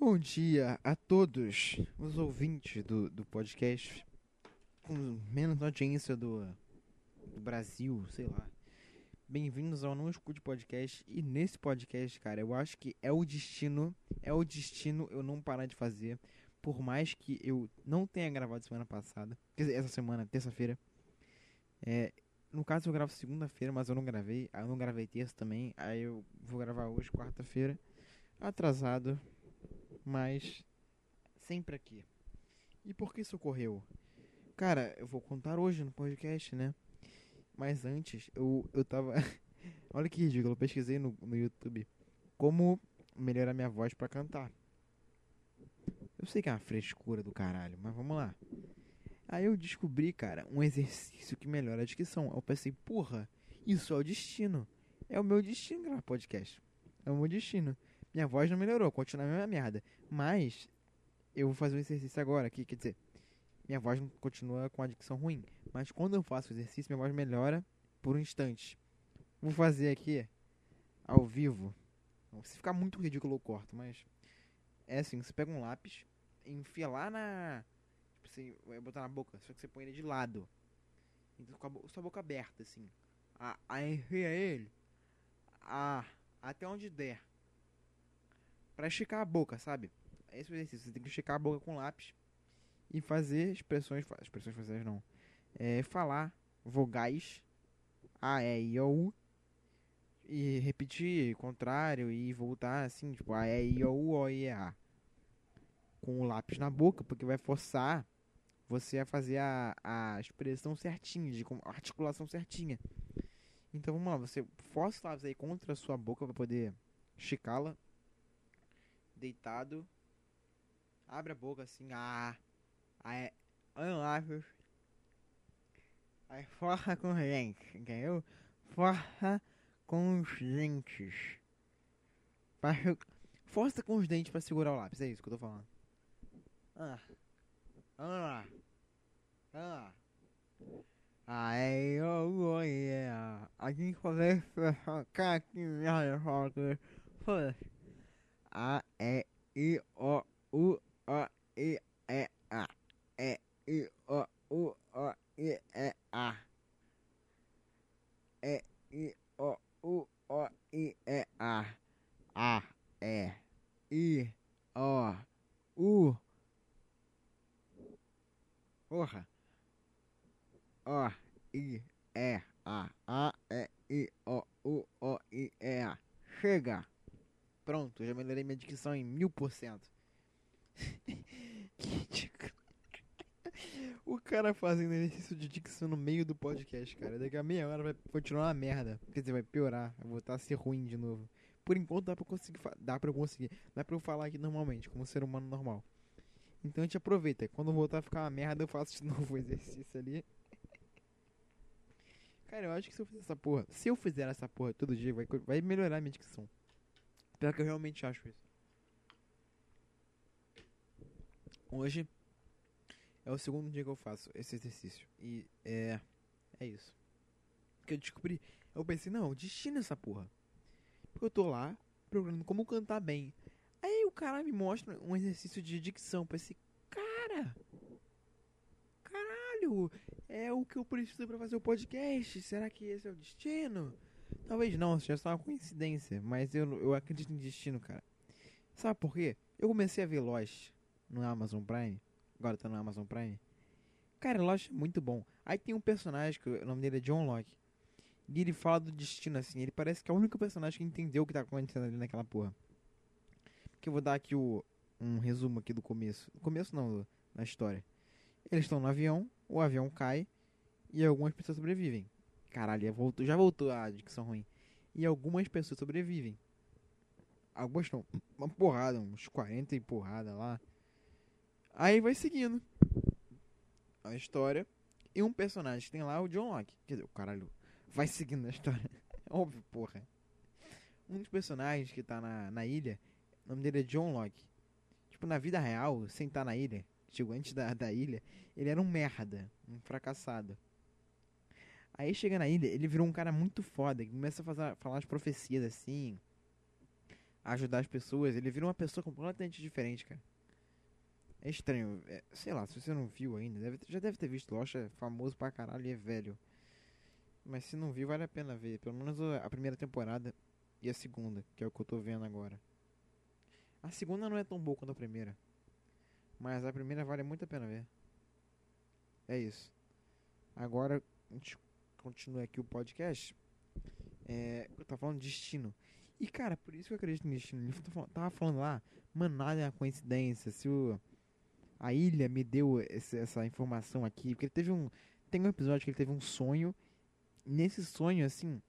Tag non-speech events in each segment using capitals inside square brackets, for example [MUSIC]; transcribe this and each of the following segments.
Bom dia a todos os ouvintes do, do podcast com menos audiência do, do Brasil, sei lá. Bem-vindos ao Não Escute Podcast. E nesse podcast, cara, eu acho que é o destino, é o destino eu não parar de fazer. Por mais que eu não tenha gravado semana passada, quer dizer, essa semana, terça-feira. É, no caso eu gravo segunda-feira, mas eu não gravei. Aí eu não gravei terça também. Aí eu vou gravar hoje, quarta-feira. Atrasado, mas sempre aqui. E por que isso ocorreu? Cara, eu vou contar hoje no podcast, né? Mas antes, eu, eu tava. [LAUGHS] Olha que ridículo, eu pesquisei no, no YouTube como melhorar minha voz para cantar. Eu sei que é uma frescura do caralho, mas vamos lá. Aí eu descobri, cara, um exercício que melhora a dicção. Eu pensei, porra, isso é o destino. É o meu destino gravar podcast. É o meu destino. Minha voz não melhorou, continua a mesma merda. Mas eu vou fazer um exercício agora aqui, quer dizer, minha voz continua com a dicção ruim. Mas quando eu faço o exercício, minha voz melhora por um instante. Vou fazer aqui ao vivo. Se ficar muito ridículo, eu corto, mas é assim: você pega um lápis, enfia lá na. Tipo assim, vai botar na boca, só que você põe ele de lado. Então com a sua boca aberta, assim. Aí enfia ele a, até onde der. Pra esticar a boca, sabe? Esse é o exercício. Você tem que esticar a boca com lápis e fazer expressões. Expressões faciais não. É, falar vogais A, E, I, O, U. E repetir contrário e voltar assim, tipo A, E, I, O, U, O, E, A. Com o lápis na boca, porque vai forçar você a fazer a, a expressão certinha, de a articulação certinha. Então vamos lá, você força os lápis aí contra a sua boca para poder esticá-la. Deitado. Abre a boca assim, ah. Aí, olha o lápis. Aí força com os dentes, entendeu? Força com os dentes. Pra, força com os dentes pra segurar o lápis, é isso que eu tô falando. Ah. Vamos lá. Aí, oh, oh, yeah. A gente fazer cara que merda, foda. A, E, I, O, U, O, I, E, A. E, I, O, U, O, I, E, A. E, I, O, U, O, I, E, A. A, E, I, O, U. Porra. O, I, E, A. A, E, I, O, U, O, I, E, A. Chega. Pronto, já melhorei minha dicção em mil por cento. [LAUGHS] O cara fazendo exercício de dicção no meio do podcast, cara. Daqui a meia hora vai continuar uma merda. Quer dizer, vai piorar. Vai voltar a ser ruim de novo. Por enquanto dá pra, conseguir, dá pra eu conseguir. Dá pra eu falar aqui normalmente, como ser humano normal. Então a gente aproveita. Quando voltar a ficar uma merda, eu faço de [LAUGHS] novo o exercício ali. Cara, eu acho que se eu fizer essa porra. Se eu fizer essa porra todo dia, vai, vai melhorar a minha dicção. Pior que eu realmente acho isso. Hoje é o segundo dia que eu faço esse exercício. E é. É isso. Que eu descobri. Eu pensei, não, destino essa porra. Porque eu tô lá procurando como cantar bem. Aí o cara me mostra um exercício de dicção. Eu pensei, cara. Caralho. É o que eu preciso para fazer o podcast. Será que esse é o destino? Talvez não, seja só uma coincidência. Mas eu, eu acredito em destino, cara. Sabe por quê? Eu comecei a ver Lost no Amazon Prime. Agora tá no Amazon Prime. Cara, Lost é muito bom. Aí tem um personagem que o nome dele é John Locke. E ele fala do destino assim. Ele parece que é o único personagem que entendeu o que tá acontecendo ali naquela porra. Que eu vou dar aqui o, um resumo aqui do começo. Do começo não, na história. Eles estão no avião, o avião cai e algumas pessoas sobrevivem. Caralho, voltou, já voltou a dicção ruim. E algumas pessoas sobrevivem. Algumas não. Uma porrada, uns 40 e porrada lá. Aí vai seguindo a história. E um personagem que tem lá é o John Locke. Quer dizer, o caralho vai seguindo a história. [LAUGHS] Óbvio, porra. Um dos personagens que tá na, na ilha, o nome dele é John Locke. Tipo, na vida real, sem estar tá na ilha, tipo, antes da, da ilha, ele era um merda, um fracassado. Aí chega na ilha, ele virou um cara muito foda, que começa a fazer, falar as profecias assim. ajudar as pessoas, ele vira uma pessoa completamente diferente, cara. É estranho. É, sei lá, se você não viu ainda, deve, já deve ter visto. Lost é famoso pra caralho e é velho. Mas se não viu, vale a pena ver. Pelo menos a primeira temporada e a segunda, que é o que eu tô vendo agora. A segunda não é tão boa quanto a primeira. Mas a primeira vale muito a pena ver. É isso. Agora a gente continua aqui o podcast. É, eu tava falando de destino. E cara, por isso que eu acredito no destino. Ele tava falando lá, mano, nada é uma coincidência. Se o, a ilha me deu esse, essa informação aqui. Porque ele teve um. Tem um episódio que ele teve um sonho. Nesse sonho, assim,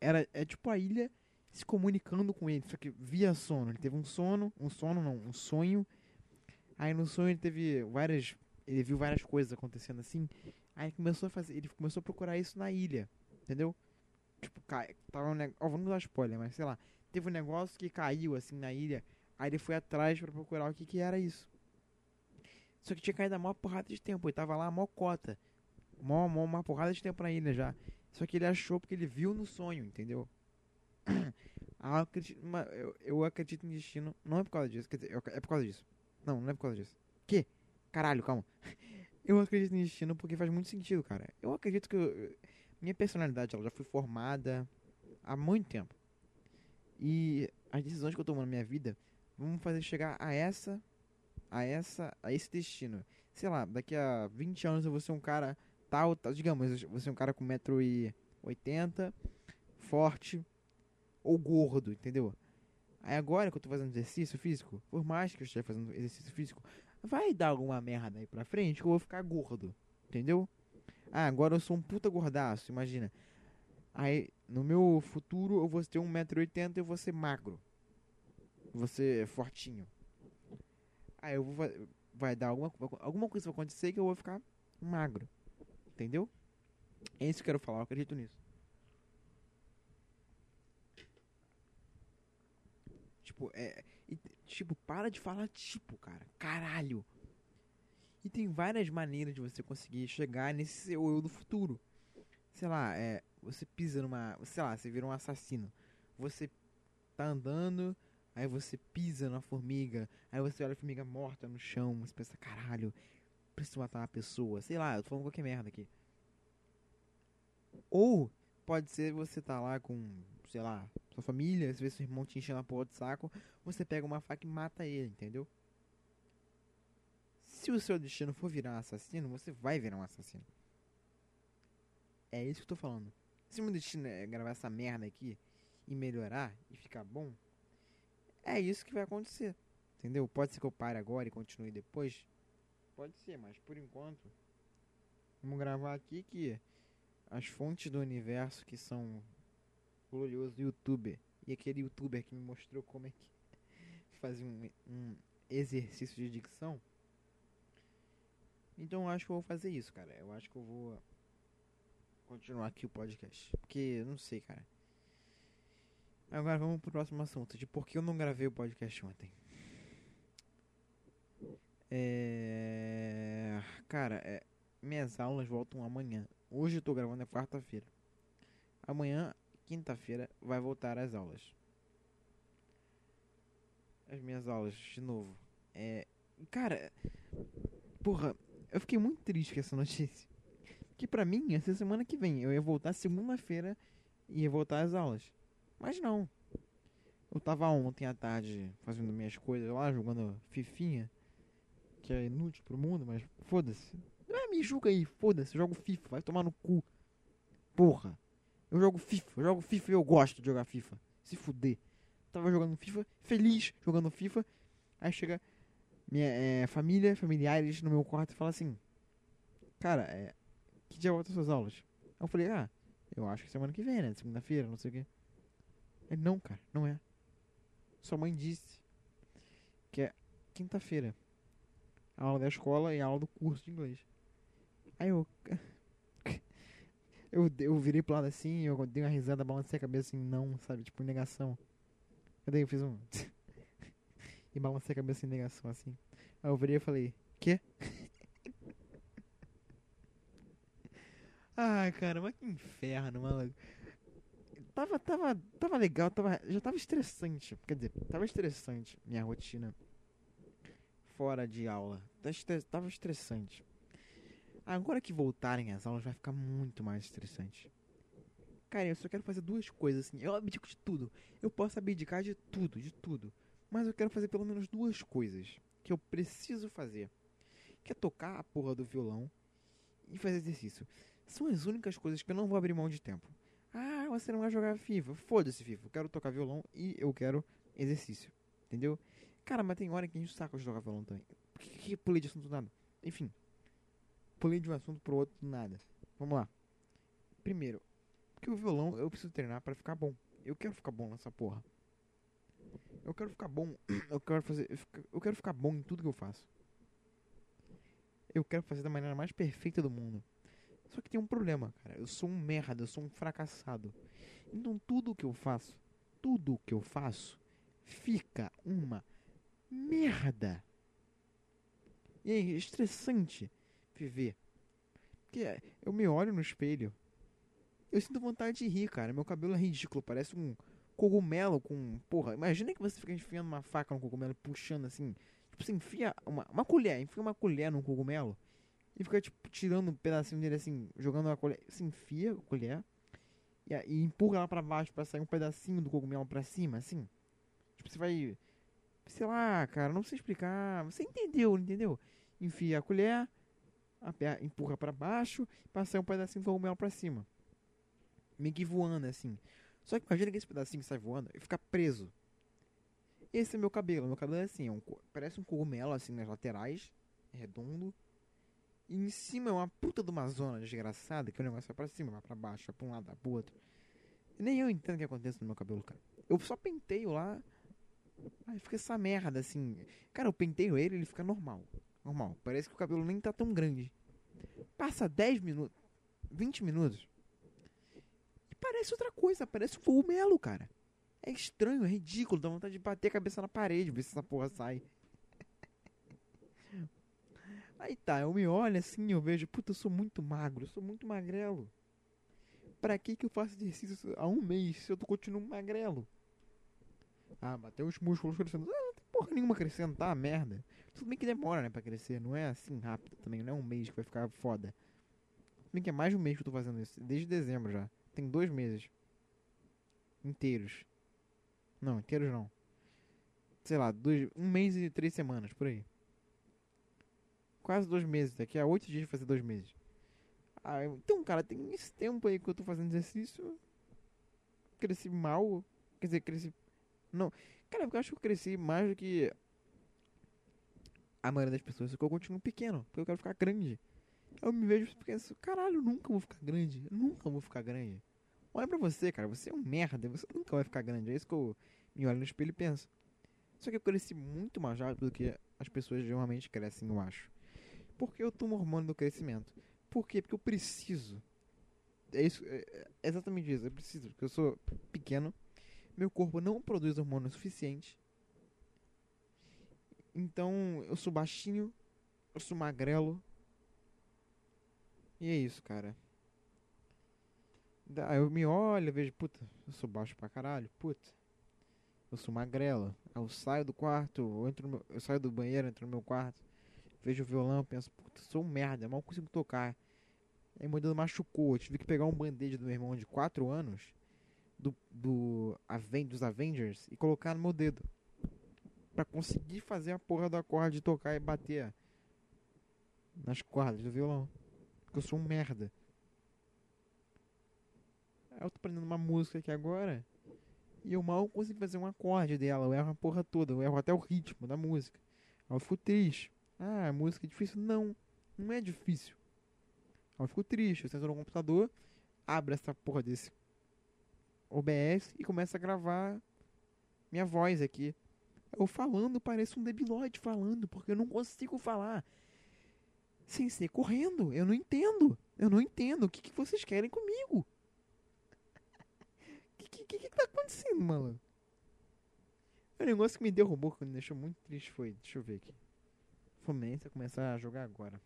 era é tipo a ilha se comunicando com ele, só que via sono. Ele teve um sono, um sono não, um sonho. Aí no sonho ele teve várias, ele viu várias coisas acontecendo assim. Aí ele começou a fazer, ele começou a procurar isso na ilha, entendeu? Tipo, cai, tava um negócio, oh, vamos dar spoiler, mas sei lá, teve um negócio que caiu assim na ilha. Aí ele foi atrás para procurar o que que era isso. Só que tinha caído a maior porrada de tempo. Ele tava lá, a maior cota. Mó, mó, uma porrada de tempo na ilha já. Só que ele achou porque ele viu no sonho, entendeu? [CLEARS THROAT] ah, eu, acredito, eu, eu acredito em destino. Não é por causa disso. Quer dizer, é por causa disso. Não, não é por causa disso. Que? Caralho, calma. [LAUGHS] Eu acredito em destino porque faz muito sentido, cara. Eu acredito que eu, minha personalidade ela já foi formada há muito tempo. E as decisões que eu tomo na minha vida vão fazer chegar a essa a essa a esse destino. Sei lá, daqui a 20 anos eu vou ser um cara tal, tal digamos, eu vou ser um cara com 1,80m, forte ou gordo, entendeu? Aí agora que eu tô fazendo exercício físico, por mais que eu esteja fazendo exercício físico, vai dar alguma merda aí pra frente que eu vou ficar gordo, entendeu? Ah, agora eu sou um puta gordaço, imagina. Aí, no meu futuro, eu vou ter 1,80m e eu vou ser magro. Vou ser fortinho. Aí eu vou. Vai dar alguma, alguma coisa vai acontecer que eu vou ficar magro. Entendeu? É isso que eu quero falar, eu acredito nisso. Tipo, é. Tipo, para de falar tipo, cara. Caralho. E tem várias maneiras de você conseguir chegar nesse seu eu do futuro. Sei lá, é. Você pisa numa. Sei lá, você vira um assassino. Você tá andando, Aí você pisa na formiga, aí você olha a formiga morta no chão, você pensa, caralho, preciso matar uma pessoa. Sei lá, eu tô falando qualquer merda aqui. Ou pode ser você tá lá com, sei lá, sua família, você vê seu irmão te enchendo a porra de saco, você pega uma faca e mata ele, entendeu? Se o seu destino for virar assassino, você vai virar um assassino. É isso que eu tô falando. Se o meu destino é gravar essa merda aqui e melhorar e ficar bom, é isso que vai acontecer. Entendeu? Pode ser que eu pare agora e continue depois. Pode ser, mas por enquanto. Vamos gravar aqui que as fontes do universo que são glorioso youtuber e aquele youtuber que me mostrou como é que [LAUGHS] fazia um, um exercício de dicção. Então eu acho que eu vou fazer isso, cara. Eu acho que eu vou continuar aqui o podcast. Porque eu não sei, cara. Agora vamos pro próximo assunto, de por que eu não gravei o podcast ontem. É... Cara, é... minhas aulas voltam amanhã. Hoje eu tô gravando é quarta-feira. Amanhã, quinta-feira, vai voltar as aulas. As minhas aulas, de novo. É... Cara, porra, eu fiquei muito triste com essa notícia. Que pra mim, essa semana que vem, eu ia voltar segunda-feira e ia voltar às aulas. Mas não. Eu tava ontem à tarde fazendo minhas coisas lá, jogando Fifinha, que é inútil pro mundo, mas foda-se. É me julga aí, foda-se, jogo FIFA, vai tomar no cu. Porra. Eu jogo FIFA, eu jogo FIFA e eu gosto de jogar FIFA. Se fuder. Tava jogando FIFA, feliz jogando FIFA. Aí chega minha é, família, familiares no meu quarto e fala assim: Cara, é, que dia volta suas aulas? Aí eu falei: Ah, eu acho que semana que vem, né? Segunda-feira, não sei o quê. Ele, não, cara, não é. Sua mãe disse que é quinta-feira. A aula da escola e a aula do curso de inglês. Aí eu. Eu, eu virei pro lado assim, eu dei uma risada, balancei a cabeça assim, não, sabe? Tipo, negação. Eu daí eu fiz um. [LAUGHS] e balancei a cabeça em negação assim. Aí eu virei e falei: Quê? [LAUGHS] Ai, cara, mas que inferno, maluco. tava, tava, tava legal, tava, já tava estressante. Quer dizer, tava estressante minha rotina fora de aula. Tá tava estressante. Agora que voltarem as aulas vai ficar muito mais estressante. Cara, eu só quero fazer duas coisas assim. Eu abdico de tudo. Eu posso abdicar de tudo, de tudo. Mas eu quero fazer pelo menos duas coisas que eu preciso fazer. Que é tocar a porra do violão e fazer exercício. São as únicas coisas que eu não vou abrir mão de tempo. Ah, você não vai jogar FIFA. Foda-se, FIFA. Eu quero tocar violão e eu quero exercício. Entendeu? Cara, mas tem hora que a gente saca de tocar violão também. Por que, que pulei de assunto nada? Enfim. Pulei de um assunto pro outro nada. Vamos lá. Primeiro, porque o violão eu preciso treinar para ficar bom. Eu quero ficar bom nessa porra. Eu quero ficar bom. [CLEARS THROAT] Eu quero fazer. Eu quero ficar bom em tudo que eu faço. Eu quero fazer da maneira mais perfeita do mundo. Só que tem um problema, cara. Eu sou um merda, eu sou um fracassado. Então tudo que eu faço, tudo que eu faço, fica uma merda. E é estressante viver. Porque eu me olho no espelho. Eu sinto vontade de rir, cara. Meu cabelo é ridículo, parece um cogumelo com. Porra, imagina que você fica enfiando uma faca no cogumelo puxando assim. Tipo, você enfia uma, uma colher, enfia uma colher num cogumelo e fica, tipo, tirando um pedacinho dele assim, jogando uma colher. Você enfia a colher e, e empurra ela pra baixo pra sair um pedacinho do cogumelo pra cima, assim. Tipo, você vai sei lá, cara, não sei explicar. Você entendeu, entendeu? Enfia a colher, empurra para baixo, passa um pedacinho de cogumelo para cima. Meio que voando assim. Só que imagina que esse pedacinho sai voando e fica preso. Esse é meu cabelo. Meu cabelo é assim, é um, parece um cogumelo assim nas laterais, é redondo. E em cima é uma puta de uma zona desgraçada que o negócio vai pra cima, vai pra baixo, vai pra um lado, vai pro outro. Nem eu entendo o que acontece no meu cabelo, cara. Eu só penteio lá, Aí fica essa merda, assim. Cara, eu penteio ele, ele fica normal. Normal. Parece que o cabelo nem tá tão grande. Passa 10 minutos, 20 minutos. E parece outra coisa, parece um cogumelo, cara. É estranho, é ridículo, dá vontade de bater a cabeça na parede, ver se essa porra sai. [LAUGHS] Aí tá, eu me olho assim, eu vejo, puta, eu sou muito magro, eu sou muito magrelo. Pra que que eu faço exercício há um mês se eu continuo magrelo? Ah, bateu os músculos crescendo. Porra nenhuma crescendo, tá? Merda. Tudo bem que demora, né, pra crescer. Não é assim rápido também. Não é um mês que vai ficar foda. Tudo bem que é mais de um mês que eu tô fazendo isso. Desde dezembro já. Tem dois meses. Inteiros. Não, inteiros não. Sei lá, dois, um mês e três semanas, por aí. Quase dois meses. Daqui a oito dias vai fazer dois meses. Ah, então, cara, tem esse tempo aí que eu tô fazendo exercício. Cresci mal. Quer dizer, cresci não. Cara, eu acho que eu cresci mais do que a maioria das pessoas, só que eu continuo pequeno, porque eu quero ficar grande. Eu me vejo penso, caralho, eu nunca vou ficar grande. Eu nunca vou ficar grande. Olha pra você, cara, você é um merda, você nunca vai ficar grande. É isso que eu me olho no espelho e penso. Só que eu cresci muito mais rápido do que as pessoas geralmente crescem, eu acho. Porque eu tomo hormônio do crescimento. Por quê? Porque eu preciso. É isso, é exatamente isso. Eu preciso, porque eu sou pequeno meu corpo não produz hormônio suficiente. Então eu sou baixinho, eu sou magrelo. E é isso, cara. Aí eu me olho, vejo, puta, eu sou baixo pra caralho, puta. Eu sou magrelo. Aí eu saio do quarto, eu, entro meu, eu saio do banheiro, entro no meu quarto, vejo o violão, penso, puta, sou um merda, mal consigo tocar. Aí meu dedo machucou, eu tive que pegar um band-aid do meu irmão de 4 anos do, do dos Avengers e colocar no meu dedo. Pra conseguir fazer a porra do acorde tocar e bater nas cordas do violão. Porque eu sou um merda. Eu tô aprendendo uma música aqui agora. E eu mal consigo fazer um acorde dela. Eu erro a porra toda. Eu erro até o ritmo da música. Eu fico triste. Ah, a música é difícil. Não, não é difícil. Eu fico triste. Eu sento no computador, abro essa porra desse OBS e começa a gravar minha voz aqui. Eu falando parece um debilóide falando, porque eu não consigo falar sem ser correndo. Eu não entendo. Eu não entendo. O que, que vocês querem comigo? O [LAUGHS] que, que, que, que tá acontecendo, mano? O negócio que me derrubou, que me deixou muito triste foi. Deixa eu ver aqui. Fluminense começar a jogar agora.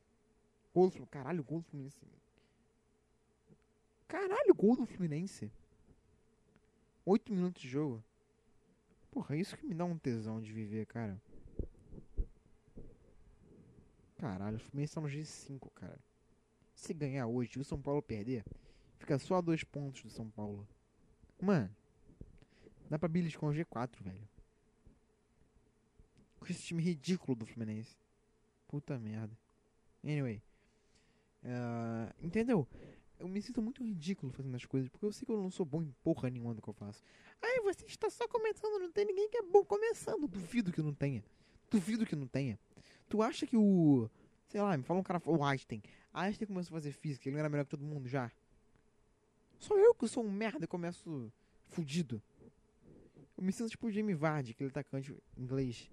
Gol do Caralho, gol do Fluminense. Caralho, gol do Fluminense. 8 minutos de jogo. Porra, isso que me dá um tesão de viver, cara. Caralho, o Fluminense tá no G5, cara. Se ganhar hoje e o São Paulo perder, fica só a dois pontos do São Paulo. Mano, dá pra beliscar um G4, velho. Com esse time ridículo do Fluminense. Puta merda. Anyway. Uh, entendeu? Eu me sinto muito ridículo fazendo as coisas, porque eu sei que eu não sou bom em porra nenhuma do que eu faço. Ai, você está só começando, não tem ninguém que é bom começando. Duvido que não tenha. Duvido que não tenha. Tu acha que o. Sei lá, me fala um cara. O Einstein. Einstein começou a fazer física, ele era melhor que todo mundo já. Sou eu que sou um merda e começo fudido. Eu me sinto tipo o Jamie Vardy, aquele atacante inglês.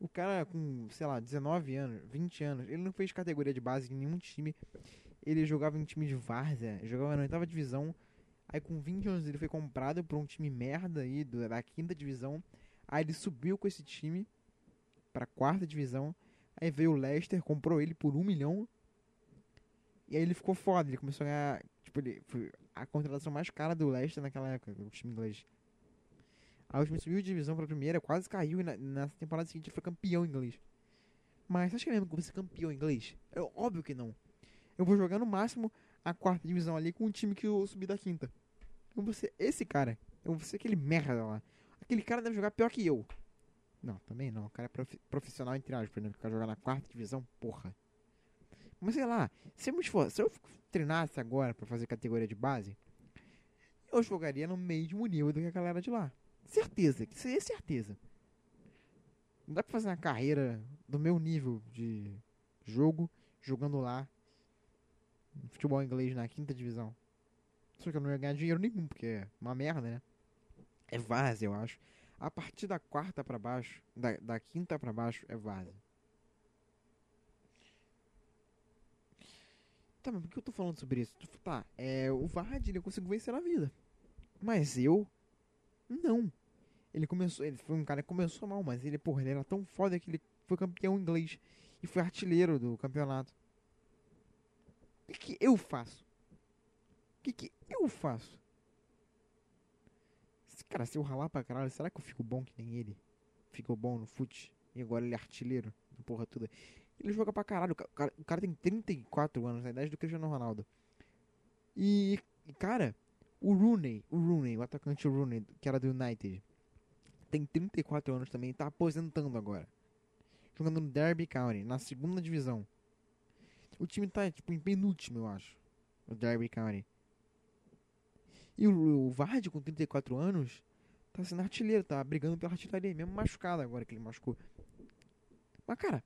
O cara com, sei lá, 19 anos, 20 anos, ele não fez categoria de base em nenhum time. Ele jogava em time de várzea, jogava na oitava divisão. Aí com 20 anos ele foi comprado por um time merda aí da quinta divisão. Aí ele subiu com esse time pra quarta divisão. Aí veio o Leicester, comprou ele por um milhão. E aí ele ficou foda, ele começou a ganhar. Tipo, ele foi a contratação mais cara do Leicester naquela época, o time inglês. Aí o time subiu de divisão pra primeira, quase caiu e na, temporada seguinte ele foi campeão inglês. Mas você acha que mesmo que ser campeão inglês? É óbvio que não. Eu vou jogar no máximo a quarta divisão ali com um time que eu subi da quinta. Eu vou ser esse cara. Eu vou ser aquele merda lá. Aquele cara deve jogar pior que eu. Não, também não. O cara é prof profissional entre aspas. O cara jogar na quarta divisão, porra. Mas sei lá, se eu, for, se eu treinasse agora para fazer categoria de base, eu jogaria no mesmo nível do que a galera de lá. Certeza, que seria certeza. Não dá pra fazer uma carreira do meu nível de jogo jogando lá futebol inglês na quinta divisão. Só que eu não ia ganhar dinheiro nenhum, porque é uma merda, né? É várzea, eu acho. A partir da quarta para baixo, da, da quinta para baixo, é várzea. Tá, mas por que eu tô falando sobre isso? Tá, é, o Vard ele conseguiu vencer na vida. Mas eu, não. Ele começou, ele foi um cara que começou mal, mas ele, porra, ele era tão foda que ele foi campeão inglês e foi artilheiro do campeonato. O que, que eu faço? O que, que eu faço? Cara, se eu ralar pra caralho, será que eu fico bom que nem ele? Ficou bom no fute e agora ele é artilheiro, porra toda. Ele joga pra caralho. O cara, o cara tem 34 anos, a idade do Cristiano Ronaldo. E, cara, o Rooney, o Rooney, o atacante Rooney, que era do United, tem 34 anos também, tá aposentando agora. Jogando no Derby County, na segunda divisão. O time tá, tipo, em penúltimo, eu acho. O Derby County. E o, o Vardy, com 34 anos, tá sendo artilheiro, tá brigando pela artilharia, mesmo machucado agora que ele machucou. Mas, cara,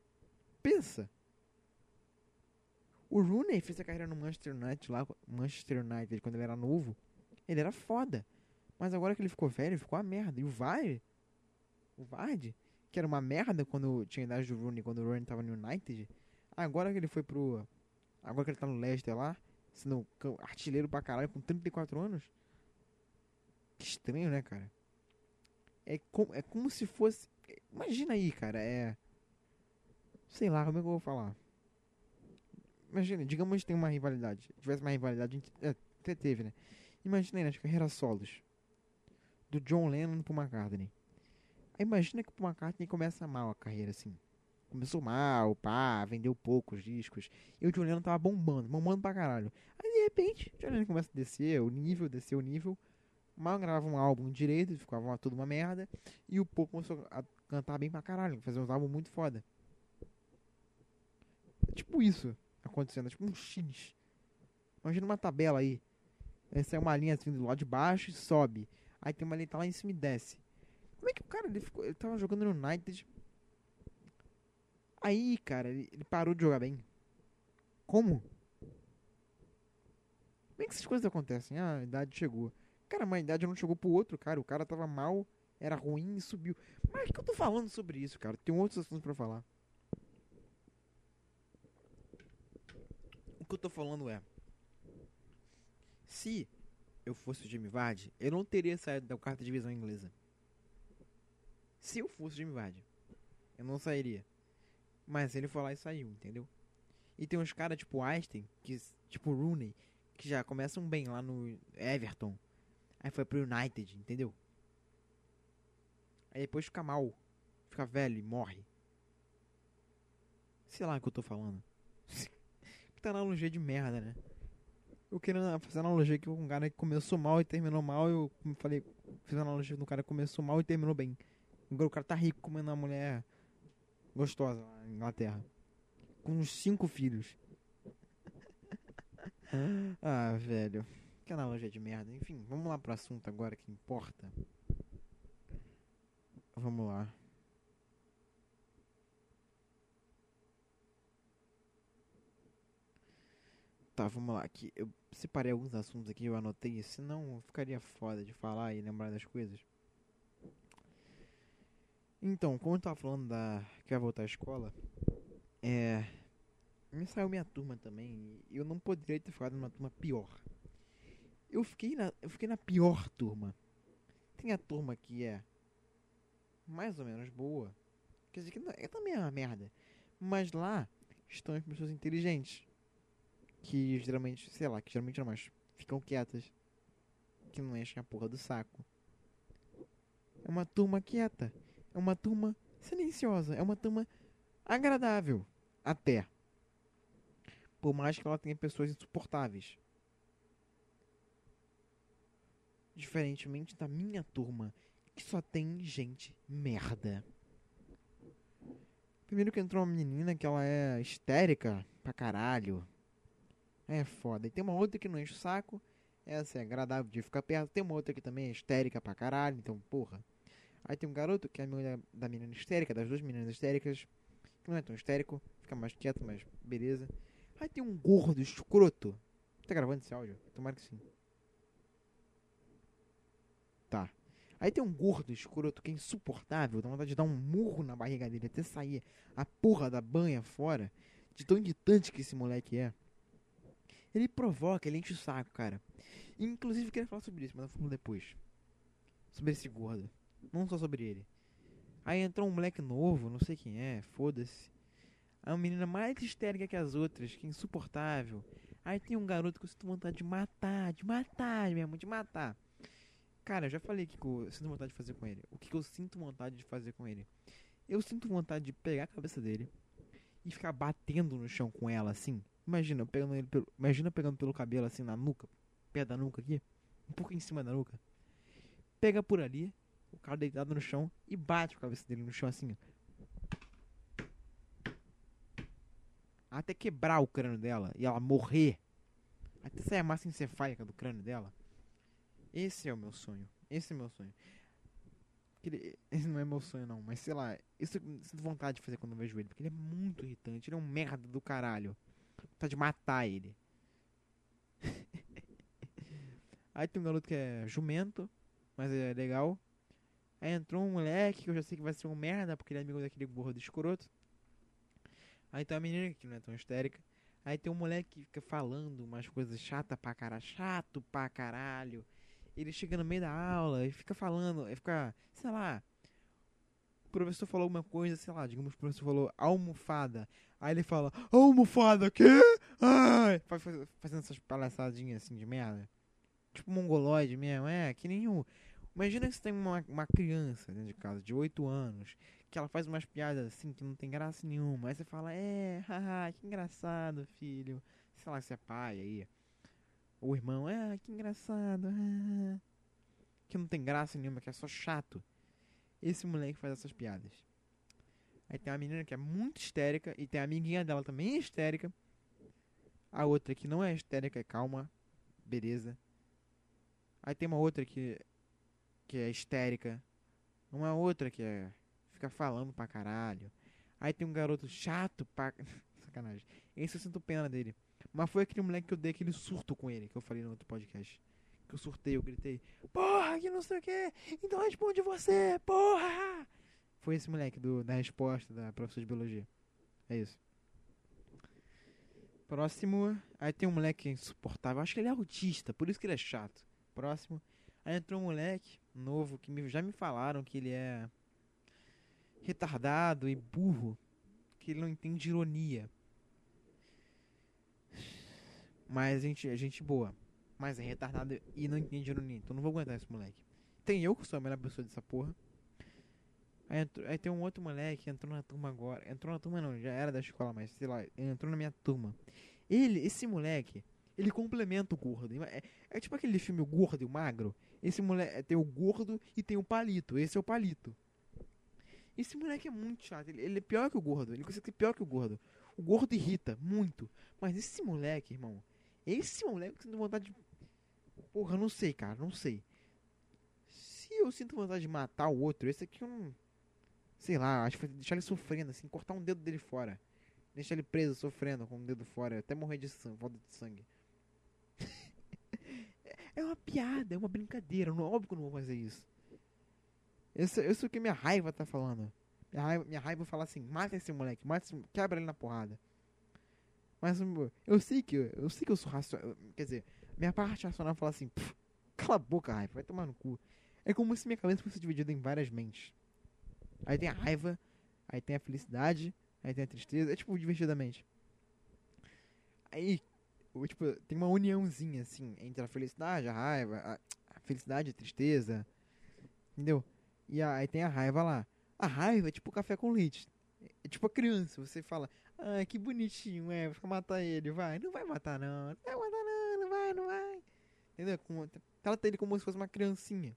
pensa. O Rooney fez a carreira no Manchester United lá, Manchester United, quando ele era novo. Ele era foda. Mas agora que ele ficou velho, ficou uma merda. E o Vardy, o Vardy, que era uma merda quando tinha a idade do Rooney, quando o Rooney tava no United, agora que ele foi pro. Agora que ele tá no Leicester lá, sendo artilheiro pra caralho com 34 anos. Que estranho, né, cara? É, com, é como se fosse. Imagina aí, cara, é. Sei lá, como é que eu vou falar? Imagina, digamos que tem uma rivalidade. Se tivesse uma rivalidade, a gente, é, até teve, né? Imagina aí nas carreiras solos. Do John Lennon pro McCartney. Imagina que o McCartney começa mal a carreira, assim. Começou mal, pá, vendeu poucos discos. E o John Lennon tava bombando, bombando pra caralho. Aí de repente, o John Lennon começa a descer o nível, descer o nível. Mal gravava um álbum direito, ficava tudo uma merda. E o Paul começou a cantar bem pra caralho, fazer uns álbuns muito foda. É tipo isso acontecendo, é tipo um X. Imagina uma tabela aí. Essa é uma linha assim do lado de baixo e sobe. Aí tem uma linha tá lá em cima e desce. Como é que o cara ele, ficou, ele tava jogando no United Aí, cara, ele, parou de jogar bem. Como? Como é que essas coisas acontecem? Ah, a idade chegou. Cara, mas a idade não chegou pro outro, cara. O cara tava mal, era ruim e subiu. Mas que eu tô falando sobre isso, cara? Tem outros assuntos pra falar. O que eu tô falando é. Se eu fosse o Jimmy Vardy, eu não teria saído da quarta divisão inglesa. Se eu fosse o Jimmy Vardy, eu não sairia. Mas ele foi lá e saiu, entendeu? E tem uns caras tipo Einstein, que, tipo Rooney, que já começam bem lá no Everton. Aí foi pro United, entendeu? Aí depois fica mal. Fica velho e morre. Sei lá o que eu tô falando. [LAUGHS] Puta analogia de merda, né? Eu querendo fazer analogia aqui com um cara que começou mal e terminou mal. Eu falei, fiz analogia do cara que começou mal e terminou bem. Agora o cara tá rico comendo uma mulher gostosa lá na Inglaterra. Com uns cinco filhos. [LAUGHS] ah, velho. Que analogia de merda. Enfim, vamos lá pro assunto agora que importa. Vamos lá. Tá, vamos lá. Aqui, eu separei alguns assuntos aqui, eu anotei, senão ficaria foda de falar e lembrar das coisas. Então, como eu tava falando da que vai voltar à escola, é. Me saiu minha turma também e eu não poderia ter ficado numa turma pior. Eu fiquei na, eu fiquei na pior turma. Tem a turma que é mais ou menos boa. Quer dizer que é também uma merda. Mas lá estão as pessoas inteligentes. Que geralmente, sei lá, que geralmente não, mas ficam quietas. Que não enchem a porra do saco. É uma turma quieta. É uma turma silenciosa. É uma turma agradável. Até. Por mais que ela tenha pessoas insuportáveis. Diferentemente da minha turma, que só tem gente merda. Primeiro que entrou uma menina que ela é histérica pra caralho. É foda. E tem uma outra que não enche o saco. Essa é agradável de ficar perto. Tem uma outra que também é histérica pra caralho. Então, porra. Aí tem um garoto que é amigo da, da menina histérica, das duas meninas histéricas. Que não é tão histérico. Fica mais quieto, mas beleza. Aí tem um gordo escroto. Tá gravando esse áudio? Tomara que sim. Tá. Aí tem um gordo escroto que é insuportável, dá vontade de dar um murro na barriga dele até sair a porra da banha fora, de tão irritante que esse moleque é. Ele provoca, ele enche o saco, cara. Inclusive, queria falar sobre isso, mas eu falo depois. Sobre esse gordo. Não só sobre ele. Aí entrou um moleque novo, não sei quem é, foda-se. Uma menina mais histérica que as outras, que é insuportável. Aí tem um garoto que eu sinto vontade de matar, de matar mesmo, de matar. Cara, eu já falei o que eu sinto vontade de fazer com ele. O que eu sinto vontade de fazer com ele? Eu sinto vontade de pegar a cabeça dele e ficar batendo no chão com ela assim. Imagina, pegando ele pelo, imagina pegando pelo cabelo assim na nuca, perto da nuca aqui, um pouco em cima da nuca. Pega por ali, o cara deitado no chão e bate a cabeça dele no chão assim. Até quebrar o crânio dela e ela morrer. Até sair a massa encefálica do crânio dela. Esse é o meu sonho. Esse é o meu sonho. Esse não é meu sonho, não. Mas sei lá, isso eu sinto vontade de fazer quando eu vejo ele. Porque ele é muito irritante. Ele é um merda do caralho. Vontade de matar ele. [LAUGHS] Aí tem um garoto que é jumento, mas é legal. Aí entrou um moleque que eu já sei que vai ser um merda, porque ele é amigo daquele gorro do escroto. Aí tem uma menina que não é tão histérica. Aí tem um moleque que fica falando umas coisas chatas pra caralho. Chato pra caralho ele chega no meio da aula e fica falando, fica, sei lá, o professor falou alguma coisa, sei lá, digamos que o professor falou almofada. Aí ele fala, almofada, quê? Ai! Fazendo essas palhaçadinhas assim de merda. Tipo mongoloide mesmo, é, que nenhum. Imagina que você tem uma, uma criança dentro de casa, de 8 anos, que ela faz umas piadas assim que não tem graça nenhuma. Aí você fala, é, haha, que engraçado, filho. Sei lá, você é pai aí. O irmão, ah, que engraçado. Ah. Que não tem graça nenhuma, que é só chato. Esse moleque faz essas piadas. Aí tem uma menina que é muito histérica e tem a amiguinha dela também histérica. A outra que não é histérica, é calma, beleza. Aí tem uma outra que que é histérica. Uma outra que é fica falando pra caralho. Aí tem um garoto chato pra [LAUGHS] sacanagem. Esse eu sinto pena dele. Mas foi aquele moleque que eu dei aquele surto com ele, que eu falei no outro podcast. Que eu surtei, eu gritei, porra, que não sei o que, então responde você, porra! Foi esse moleque do, da resposta da professora de biologia. É isso. Próximo, aí tem um moleque insuportável, acho que ele é autista, por isso que ele é chato. Próximo, aí entrou um moleque novo que me, já me falaram que ele é retardado e burro, que ele não entende ironia. Mas a gente, a gente boa. Mas é retardado e não entende ironia. Então não vou aguentar esse moleque. Tem eu que sou a melhor pessoa dessa porra. Aí, entrou- aí tem um outro moleque que entrou na turma agora. Entrou na turma não, já era da escola, mas sei lá, entrou na minha turma. Ele, esse moleque, ele complementa o gordo. É, é tipo aquele filme O Gordo e o Magro. Esse moleque tem o gordo e tem o palito. Esse é o palito. Esse moleque é muito chato. Ele, ele é pior que o gordo. Ele consegue ser pior que o gordo. O gordo irrita muito. Mas esse moleque, irmão. Esse moleque eu sinto vontade de. Porra, não sei, cara. Não sei. Se eu sinto vontade de matar o outro, esse aqui eu não. Sei lá, acho que vai deixar ele sofrendo, assim, cortar um dedo dele fora. Deixar ele preso, sofrendo com o dedo fora, até morrer de sangue, falta de sangue. É uma piada, é uma brincadeira. Não, óbvio que eu não vou fazer isso. Isso, isso é o que minha raiva tá falando. Minha raiva, minha raiva fala assim, mata esse moleque, mata esse, quebra ele na porrada. Mas eu sei que eu sei que eu sou racional. Quer dizer, minha parte racional fala assim, "Pff, cala a boca, raiva, vai tomar no cu. É como se minha cabeça fosse dividida em várias mentes. Aí tem a raiva, aí tem a felicidade, aí tem a tristeza, é tipo divertidamente. Aí, o, tipo, tem uma uniãozinha assim entre a felicidade, a raiva, a, a felicidade a tristeza. Entendeu? E a- aí tem a raiva lá. A raiva é tipo café com leite. É tipo a criança, você fala, ah, que bonitinho, é, vai matar ele, vai. Não vai matar não, não vai matar não, não vai, não vai. Entendeu? Como, trata ele como se fosse uma criancinha.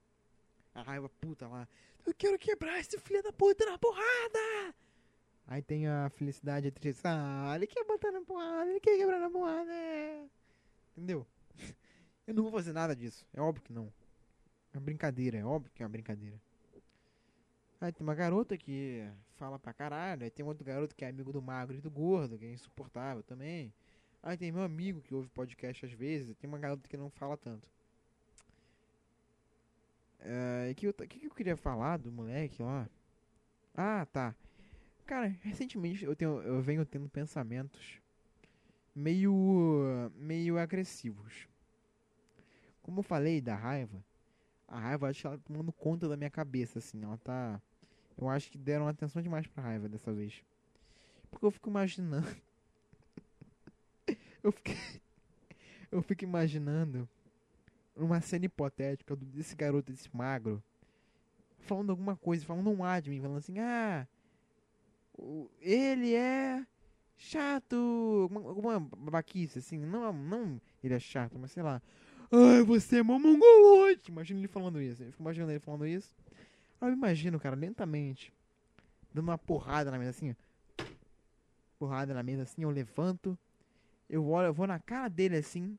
A raiva puta lá. Eu quero quebrar esse filho da puta na porrada! Aí tem a felicidade a tristeza. Ah, ele quer botar na porrada, ele quer quebrar na porrada. é. Entendeu? [LAUGHS] Eu não vou fazer nada disso. É óbvio que não. É uma brincadeira, é óbvio que é uma brincadeira. Aí tem uma garota que fala pra caralho. Aí tem outro garoto que é amigo do magro e do gordo, que é insuportável também. Aí tem meu amigo que ouve podcast às vezes. Tem uma garota que não fala tanto. É, e que que, que eu queria falar do moleque lá? Ah, tá. Cara, recentemente eu, tenho, eu venho tendo pensamentos meio, meio agressivos. Como eu falei da raiva, a raiva acho que ela tá tomando conta da minha cabeça, assim. Ela tá. Eu acho que deram atenção demais pra raiva dessa vez. Porque eu fico imaginando. [LAUGHS] eu fico. eu fico imaginando uma cena hipotética desse garoto, desse magro, falando alguma coisa, falando um admin, falando assim, ah, ele é chato, alguma, babaquice, assim, não, não ele é chato, mas sei lá, ai, você é mó mongolote, imagina ele falando isso, eu fico imaginando ele falando isso, aí eu imagino, cara, lentamente, dando uma porrada na mesa, assim, porrada na mesa, assim, eu levanto, eu olho, eu vou na cara dele, assim,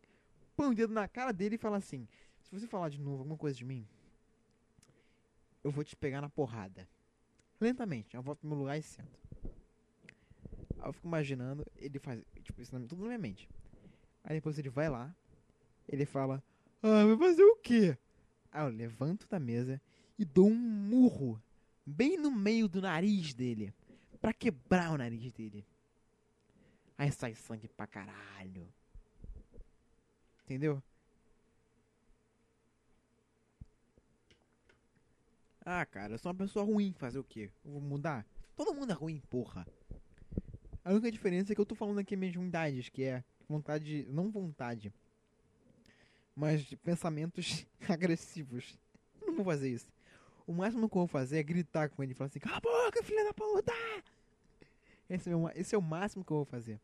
põe o dedo na cara dele e fala assim: Se você falar de novo alguma coisa de mim, eu vou te pegar na porrada. Lentamente, eu volto pro meu lugar e sento. Aí eu fico imaginando, ele faz, tipo, isso tudo na minha mente. Aí depois ele vai lá, ele fala: Ah, vai fazer o quê? Aí eu levanto da mesa e dou um murro bem no meio do nariz dele, pra quebrar o nariz dele. Aí sai sangue pra caralho. Entendeu? Ah, cara, eu sou uma pessoa ruim, fazer o quê? Eu vou mudar? Todo mundo é ruim, porra. A única diferença é que eu tô falando aqui vontades, que é vontade, não vontade, mas pensamentos [LAUGHS] agressivos. Eu não vou fazer isso. O máximo que eu vou fazer é gritar com ele e falar assim: Cala a boca, filha da puta! Esse é, o, esse é o máximo que eu vou fazer.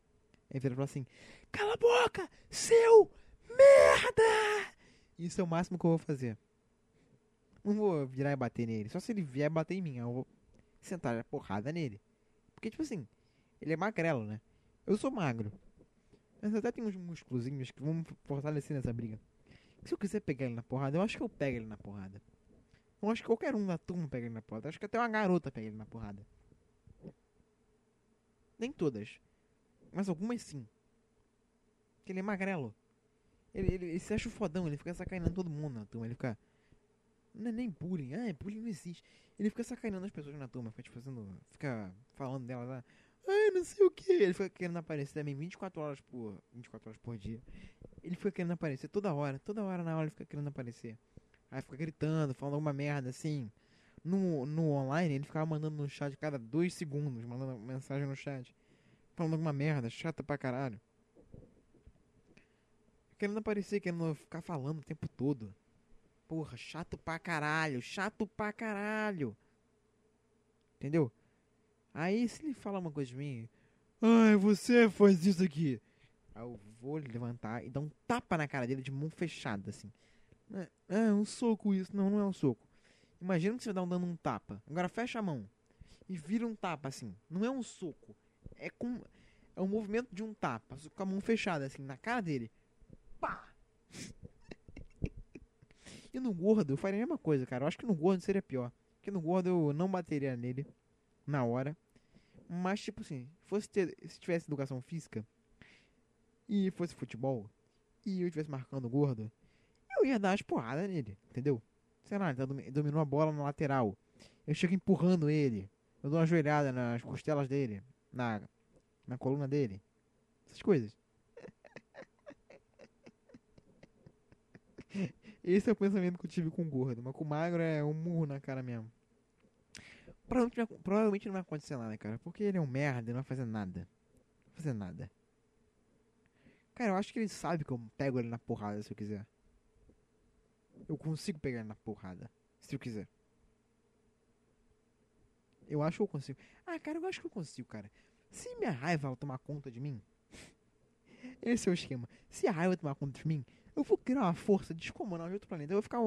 Aí ele fala assim: Cala a boca, seu merda! Isso é o máximo que eu vou fazer. Não vou virar e bater nele. Só se ele vier bater em mim. Eu vou sentar a porrada nele. Porque, tipo assim, ele é magrelo, né? Eu sou magro. Mas até tem uns musculozinhos que vão fortalecer nessa briga. Se eu quiser pegar ele na porrada, eu acho que eu pego ele na porrada. Eu acho que qualquer um da turma pega ele na porrada. Eu acho que até uma garota pega ele na porrada. Nem todas. Mas algumas sim. Porque ele é magrelo. Ele, ele, ele se acha fodão, ele fica sacaneando todo mundo na turma. Ele fica. Não é nem bullying, ah, bullying não existe. Ele fica sacaneando as pessoas na turma, fica tipo fazendo. Fica falando delas lá. Ai, não sei o que. Ele fica querendo aparecer também 24 horas por. 24 horas por dia. Ele fica querendo aparecer toda hora, toda hora na hora ele fica querendo aparecer. Aí fica gritando, falando alguma merda assim. No, no online ele ficava mandando no chat cada dois segundos, mandando mensagem no chat. Falando alguma merda, chata pra caralho. Querendo aparecer, querendo ficar falando o tempo todo. Porra, chato pra caralho, chato pra caralho. Entendeu? Aí se ele fala uma coisa de mim, ai, você faz isso aqui. Aí eu vou levantar e dar um tapa na cara dele de mão fechada, assim. É, é um soco isso. Não, não é um soco. Imagina que você dá um dando um tapa. Agora fecha a mão. E vira um tapa, assim. Não é um soco. É com. É um movimento de um tapa. Com a mão fechada, assim, na cara dele. Pá! [LAUGHS] e no gordo, eu faria a mesma coisa, cara. Eu acho que no gordo seria pior. Porque no gordo eu não bateria nele na hora. Mas, tipo assim, fosse ter, se tivesse educação física e fosse futebol e eu estivesse marcando gordo, eu ia dar as porradas nele, entendeu? Sei lá, ele tá dominou a bola na lateral. Eu chego empurrando ele. Eu dou uma joelhada nas costelas dele, na, na coluna dele. Essas coisas. [LAUGHS] Esse é o pensamento que eu tive com o gordo. Mas com o magro é um murro na cara mesmo. Provavelmente, provavelmente não vai acontecer nada, cara. Porque ele é um merda e não vai fazer nada. Não vai fazer nada. Cara, eu acho que ele sabe que eu pego ele na porrada se eu quiser. Eu consigo pegar ele na porrada. Se eu quiser. Eu acho que eu consigo. Ah, cara, eu acho que eu consigo, cara. Se minha raiva tomar conta de mim. [LAUGHS] Esse é o esquema. Se a raiva tomar conta de mim, eu vou criar uma força descomunal de outro planeta. Eu vou ficar.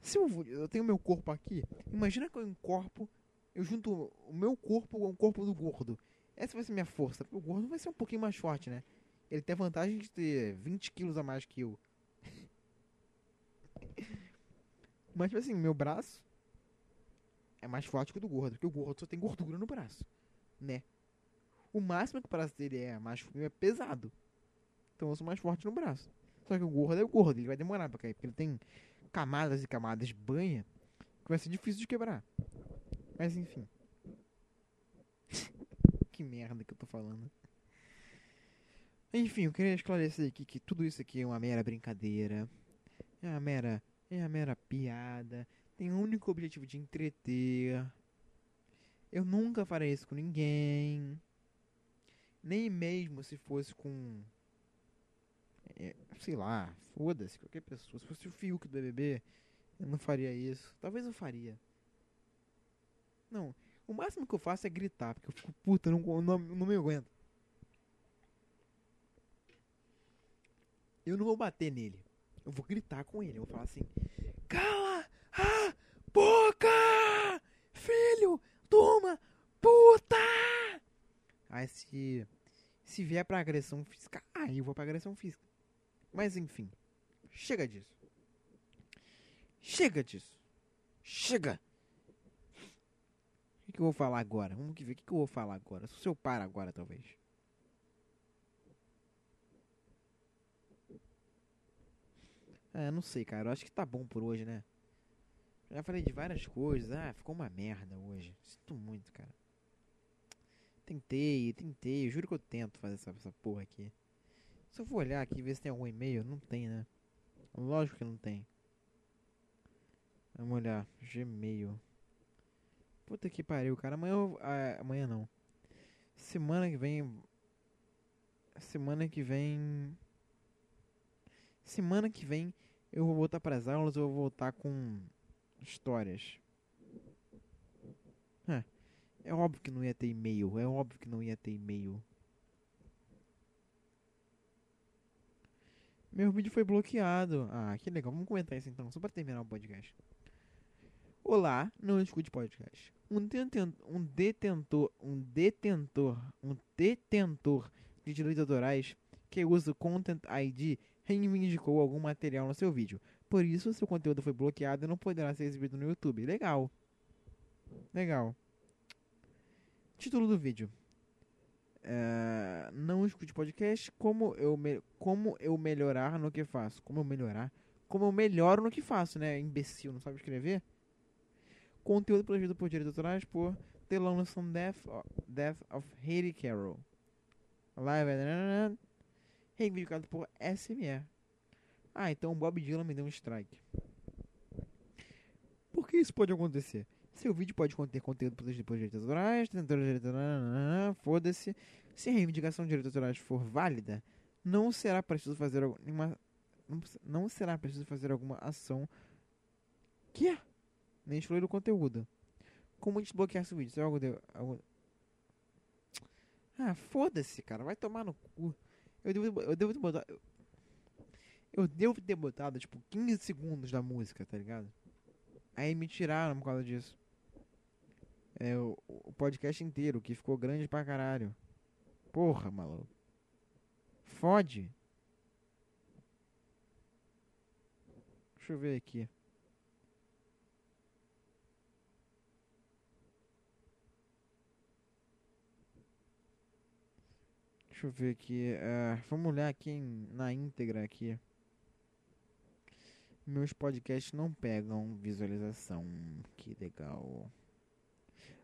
Se eu, eu tenho meu corpo aqui, imagina que eu encorpo. Eu junto o meu corpo com o corpo do gordo. Essa vai ser minha força. O gordo vai ser um pouquinho mais forte, né? Ele tem a vantagem de ter 20 quilos a mais que eu. [LAUGHS] Mas, tipo assim, meu braço é mais forte que o do gordo. Porque o gordo só tem gordura no braço. Né? O máximo que o braço dele é mais é pesado. Então eu sou mais forte no braço. Só que o gordo é o gordo, ele vai demorar pra cair. Porque ele tem camadas e camadas banha que vai ser difícil de quebrar. Mas enfim. [LAUGHS] que merda que eu tô falando. Enfim, eu queria esclarecer aqui que tudo isso aqui é uma mera brincadeira. É uma mera. É uma mera piada. Tem o único objetivo de entreter. Eu nunca farei isso com ninguém. Nem mesmo se fosse com é, sei lá, foda-se, qualquer pessoa. Se fosse o Fiuk do BBB, eu não faria isso. Talvez eu faria. Não, o máximo que eu faço é gritar, porque eu fico puta, não, não, não me aguento. Eu não vou bater nele. Eu vou gritar com ele. Eu vou falar assim: Cala a boca! Filho, toma, puta! Aí se, se vier pra agressão física, aí eu vou pra agressão física. Mas enfim, chega disso. Chega disso. Chega! Que, que eu vou falar agora? Vamos ver o que, que eu vou falar agora. Se eu para agora, talvez. É, não sei, cara. Eu acho que tá bom por hoje, né? Já falei de várias coisas. Ah, ficou uma merda hoje. Sinto muito, cara. Tentei, tentei. Eu juro que eu tento fazer essa, essa porra aqui. Se eu for olhar aqui ver se tem algum e-mail, não tem, né? Lógico que não tem. Vamos olhar. Gmail. Puta que pariu, cara. Amanhã eu, ah, amanhã não. Semana que vem. Semana que vem. Semana que vem eu vou voltar para as aulas, eu vou voltar com histórias. É, é óbvio que não ia ter e-mail, é óbvio que não ia ter e-mail. Meu vídeo foi bloqueado. Ah, que legal. Vamos comentar isso então, só para terminar o podcast. Olá, não escute podcast. Um, detentor, um detentor, um detentor, um detentor de direitos autorais que usa o Content ID reivindicou algum material no seu vídeo. Por isso, seu conteúdo foi bloqueado e não poderá ser exibido no YouTube. Legal. Legal. Título do vídeo. Uh, não escute podcast. Como eu, como eu melhorar no que faço? Como eu melhorar? Como eu melhoro no que faço, né? Imbecil, não sabe escrever? Conteúdo produzido por direitos autorais por The Lonesome Death, Death of Haiti Carroll. Live reivindicado por SMR. Ah, então o Bob Dylan me deu um strike. Por que isso pode acontecer? Seu vídeo pode conter conteúdo protegido por direitos autorais, foda-se. Se a reivindicação de direitos autorais for válida, não será preciso fazer alguma não será preciso fazer alguma ação que nem excluir o conteúdo. Como desbloquear esse vídeo? Se algo deu. Ah, foda-se, cara. Vai tomar no cu. Eu devo, eu devo ter botado. Eu devo ter botado, tipo, 15 segundos da música, tá ligado? Aí me tiraram por causa disso. É, o, o podcast inteiro, que ficou grande pra caralho. Porra, maluco. Fode. Deixa eu ver aqui. Deixa eu ver aqui. Uh, vamos olhar aqui em, na íntegra aqui. Meus podcasts não pegam visualização. Que legal.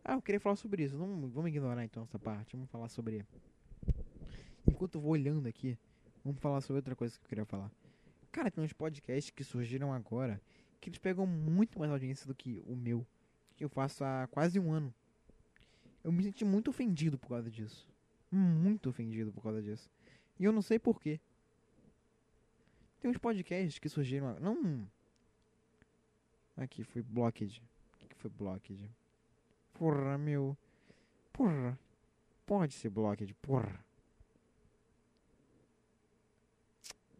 Ah, eu queria falar sobre isso. Não, vamos ignorar então essa parte. Vamos falar sobre. Enquanto eu vou olhando aqui, vamos falar sobre outra coisa que eu queria falar. Cara, tem uns podcasts que surgiram agora que eles pegam muito mais audiência do que o meu, que eu faço há quase um ano. Eu me senti muito ofendido por causa disso muito ofendido por causa disso. E eu não sei porquê. Tem uns podcasts que surgiram. Não. Aqui foi Blocked. O que foi Blocked? Porra, meu. Porra. Pode ser Blocked, porra.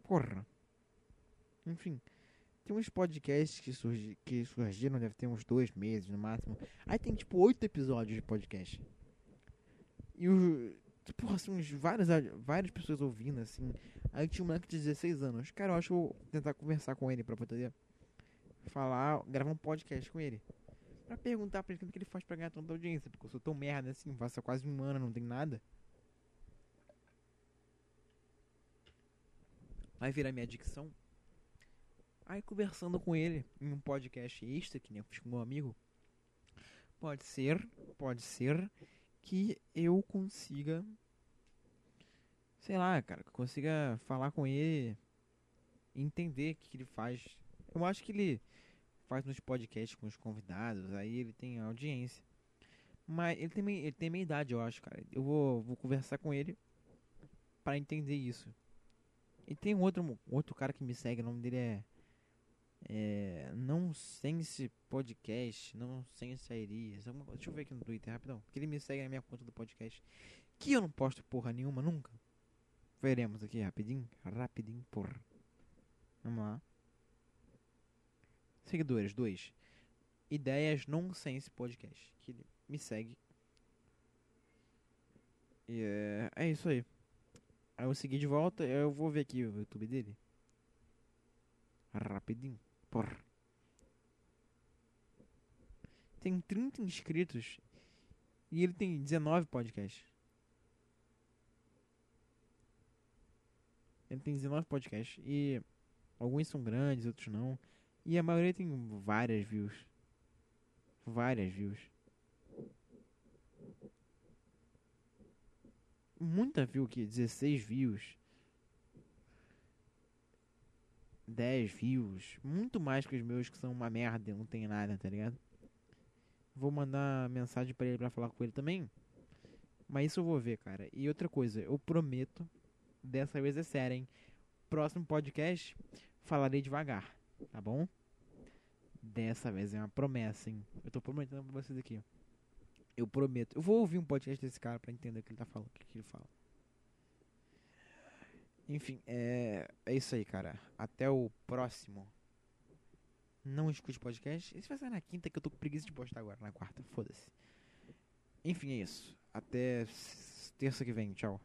Porra. Enfim. Tem uns podcasts que, surgi, que surgiram, deve ter uns dois meses no máximo. Aí tem tipo oito episódios de podcast. E o, porra, assim, uns, várias, várias pessoas ouvindo, assim. Aí tinha um moleque de 16 anos. Cara, eu acho que eu vou tentar conversar com ele pra poder falar, gravar um podcast com ele. Pra perguntar pra ele o que ele faz pra ganhar tanta audiência. Porque eu sou tão merda assim, faço quase um ano, não tem nada. Vai virar minha dicção. Aí conversando com ele em um podcast extra, que nem eu fiz com meu amigo. Pode ser, pode ser que eu consiga. Sei lá, cara, que consiga falar com ele, entender o que, ele faz. Eu acho que ele faz uns podcasts com os convidados, aí ele tem audiência. Mas ele tem, ele tem minha idade, eu acho, cara. Eu vou, vou conversar com ele para entender isso. E tem outro, outro cara que me segue, o nome dele é é, não sense podcast, não sense aerias. Deixa eu ver aqui no Twitter rapidão. Porque ele me segue na minha conta do podcast. Que eu não posto porra nenhuma nunca. Veremos aqui rapidinho. Rapidinho, porra. Vamos lá. Seguidores, dois. Ideias Nonsense Podcast. Que ele me segue. E é, é isso aí. Aí eu segui de volta. Eu vou ver aqui o YouTube dele. Rapidinho. Porra. Tem 30 inscritos e ele tem 19 podcasts. Ele tem 19 podcasts e alguns são grandes, outros não. E a maioria tem várias views. Várias views. Muita view aqui, 16 views. 10 views, muito mais que os meus que são uma merda, não tem nada, tá ligado? Vou mandar mensagem para ele para falar com ele também. Mas isso eu vou ver, cara. E outra coisa, eu prometo, dessa vez é sério, hein? Próximo podcast falarei devagar, tá bom? Dessa vez é uma promessa, hein? Eu tô prometendo pra vocês aqui. Eu prometo. Eu vou ouvir um podcast desse cara para entender o que ele tá falando, o que, ele fala. Enfim, é, é isso aí, cara. Até o próximo. Não escute podcast. Esse vai sair na quinta que eu tô com preguiça de postar agora. Na quarta, foda-se. Enfim, é isso. Até terça que vem. Tchau.